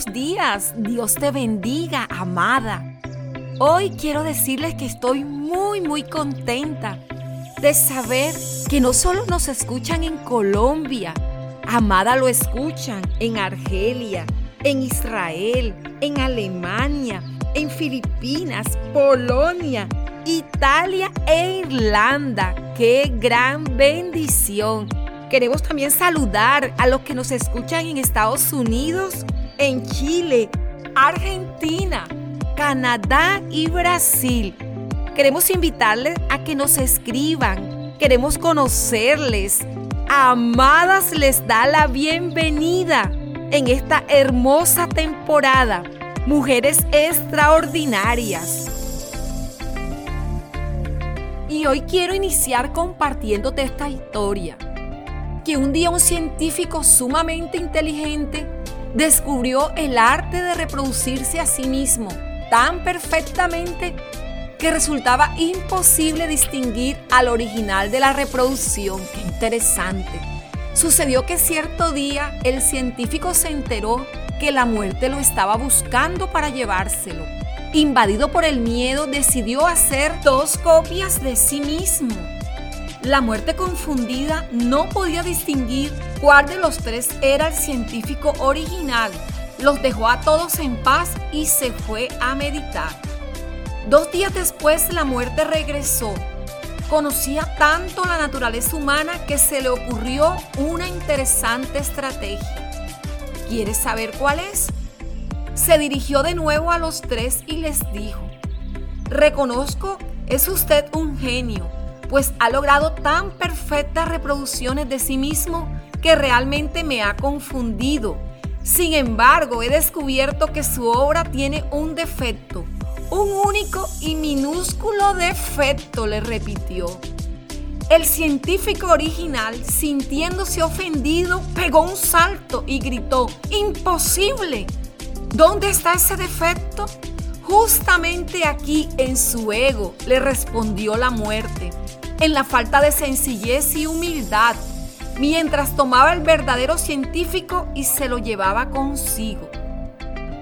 días. Dios te bendiga, amada. Hoy quiero decirles que estoy muy, muy contenta de saber que no solo nos escuchan en Colombia, amada lo escuchan en Argelia, en Israel, en Alemania, en Filipinas, Polonia, Italia e Irlanda. ¡Qué gran bendición! Queremos también saludar a los que nos escuchan en Estados Unidos, en Chile, Argentina, Canadá y Brasil. Queremos invitarles a que nos escriban. Queremos conocerles. Amadas les da la bienvenida en esta hermosa temporada. Mujeres extraordinarias. Y hoy quiero iniciar compartiéndote esta historia que un día un científico sumamente inteligente descubrió el arte de reproducirse a sí mismo tan perfectamente que resultaba imposible distinguir al original de la reproducción. Qué interesante. Sucedió que cierto día el científico se enteró que la muerte lo estaba buscando para llevárselo. Invadido por el miedo, decidió hacer dos copias de sí mismo la muerte confundida no podía distinguir cuál de los tres era el científico original. Los dejó a todos en paz y se fue a meditar. Dos días después la muerte regresó. Conocía tanto la naturaleza humana que se le ocurrió una interesante estrategia. ¿Quieres saber cuál es? Se dirigió de nuevo a los tres y les dijo, reconozco, es usted un genio pues ha logrado tan perfectas reproducciones de sí mismo que realmente me ha confundido. Sin embargo, he descubierto que su obra tiene un defecto, un único y minúsculo defecto, le repitió. El científico original, sintiéndose ofendido, pegó un salto y gritó, ¡Imposible! ¿Dónde está ese defecto? Justamente aquí en su ego, le respondió la muerte en la falta de sencillez y humildad, mientras tomaba el verdadero científico y se lo llevaba consigo.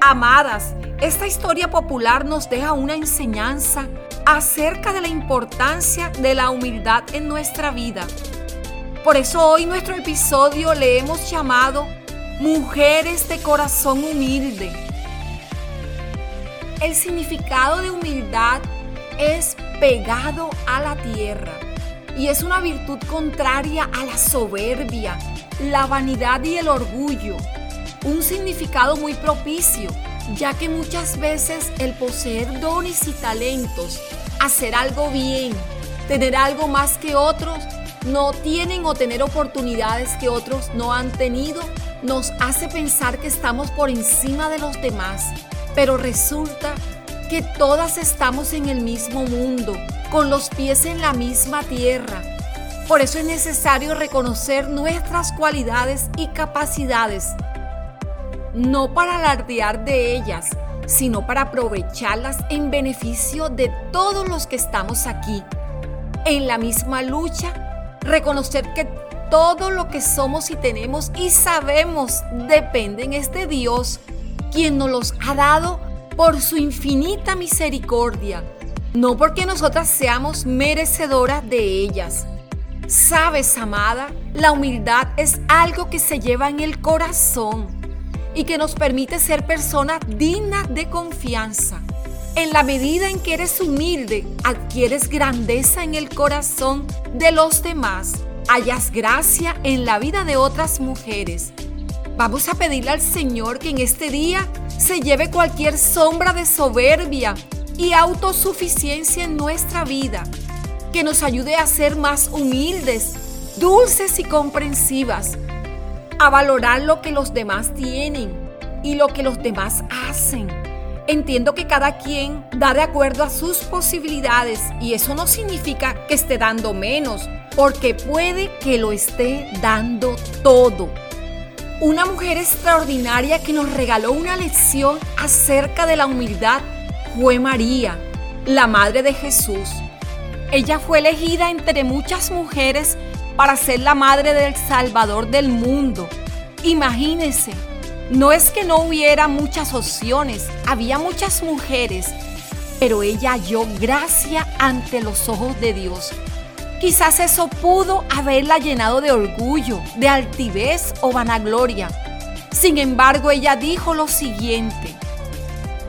Amadas, esta historia popular nos deja una enseñanza acerca de la importancia de la humildad en nuestra vida. Por eso hoy nuestro episodio le hemos llamado Mujeres de Corazón Humilde. El significado de humildad es pegado a la tierra y es una virtud contraria a la soberbia, la vanidad y el orgullo. Un significado muy propicio, ya que muchas veces el poseer dones y talentos, hacer algo bien, tener algo más que otros, no tienen o tener oportunidades que otros no han tenido, nos hace pensar que estamos por encima de los demás. Pero resulta que todas estamos en el mismo mundo con los pies en la misma tierra. Por eso es necesario reconocer nuestras cualidades y capacidades, no para alardear de ellas, sino para aprovecharlas en beneficio de todos los que estamos aquí. En la misma lucha, reconocer que todo lo que somos y tenemos y sabemos dependen es de Dios, quien nos los ha dado por su infinita misericordia no porque nosotras seamos merecedoras de ellas. Sabes, amada, la humildad es algo que se lleva en el corazón y que nos permite ser personas dignas de confianza. En la medida en que eres humilde, adquieres grandeza en el corazón de los demás, hallas gracia en la vida de otras mujeres. Vamos a pedirle al Señor que en este día se lleve cualquier sombra de soberbia y autosuficiencia en nuestra vida, que nos ayude a ser más humildes, dulces y comprensivas, a valorar lo que los demás tienen y lo que los demás hacen. Entiendo que cada quien da de acuerdo a sus posibilidades y eso no significa que esté dando menos, porque puede que lo esté dando todo. Una mujer extraordinaria que nos regaló una lección acerca de la humildad fue María, la madre de Jesús. Ella fue elegida entre muchas mujeres para ser la madre del Salvador del mundo. Imagínense, No es que no hubiera muchas opciones, había muchas mujeres, pero ella halló gracia ante los ojos de Dios. Quizás eso pudo haberla llenado de orgullo, de altivez o vanagloria. Sin embargo, ella dijo lo siguiente,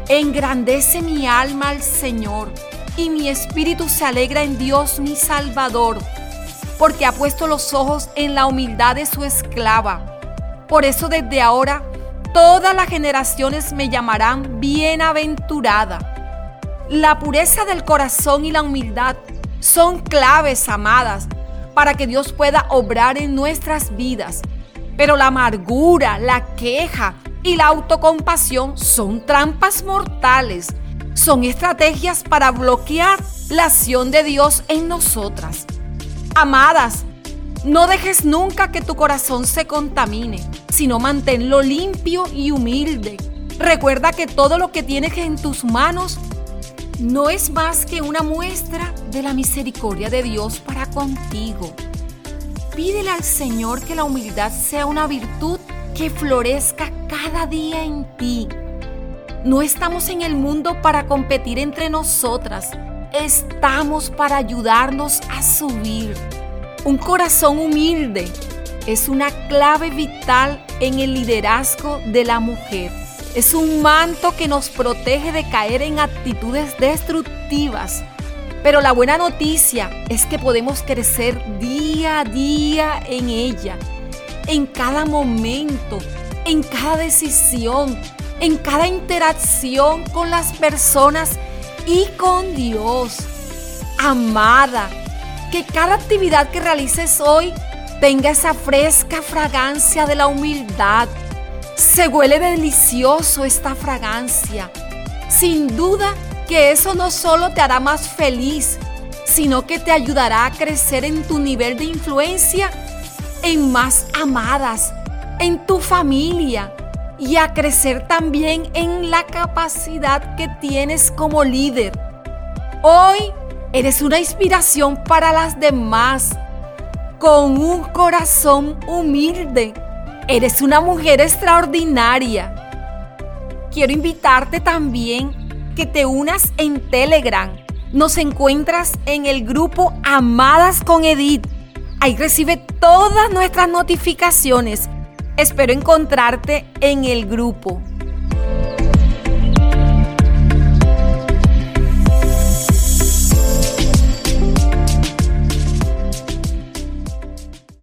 engrandece mi alma al Señor y mi espíritu se alegra en Dios mi Salvador, porque ha puesto los ojos en la humildad de su esclava. Por eso desde ahora todas las generaciones me llamarán bienaventurada. La pureza del corazón y la humildad son claves, amadas, para que Dios pueda obrar en nuestras vidas. Pero la amargura, la queja y la autocompasión son trampas mortales. Son estrategias para bloquear la acción de Dios en nosotras. Amadas, no dejes nunca que tu corazón se contamine, sino manténlo limpio y humilde. Recuerda que todo lo que tienes en tus manos no es más que una muestra de la misericordia de Dios para contigo. Pídele al Señor que la humildad sea una virtud que florezca cada día en ti. No estamos en el mundo para competir entre nosotras, estamos para ayudarnos a subir. Un corazón humilde es una clave vital en el liderazgo de la mujer. Es un manto que nos protege de caer en actitudes destructivas. Pero la buena noticia es que podemos crecer día a día en ella, en cada momento, en cada decisión, en cada interacción con las personas y con Dios. Amada, que cada actividad que realices hoy tenga esa fresca fragancia de la humildad. Se huele delicioso esta fragancia. Sin duda que eso no solo te hará más feliz, sino que te ayudará a crecer en tu nivel de influencia en más amadas, en tu familia y a crecer también en la capacidad que tienes como líder. Hoy Eres una inspiración para las demás. Con un corazón humilde. Eres una mujer extraordinaria. Quiero invitarte también que te unas en Telegram. Nos encuentras en el grupo Amadas con Edith. Ahí recibe todas nuestras notificaciones. Espero encontrarte en el grupo.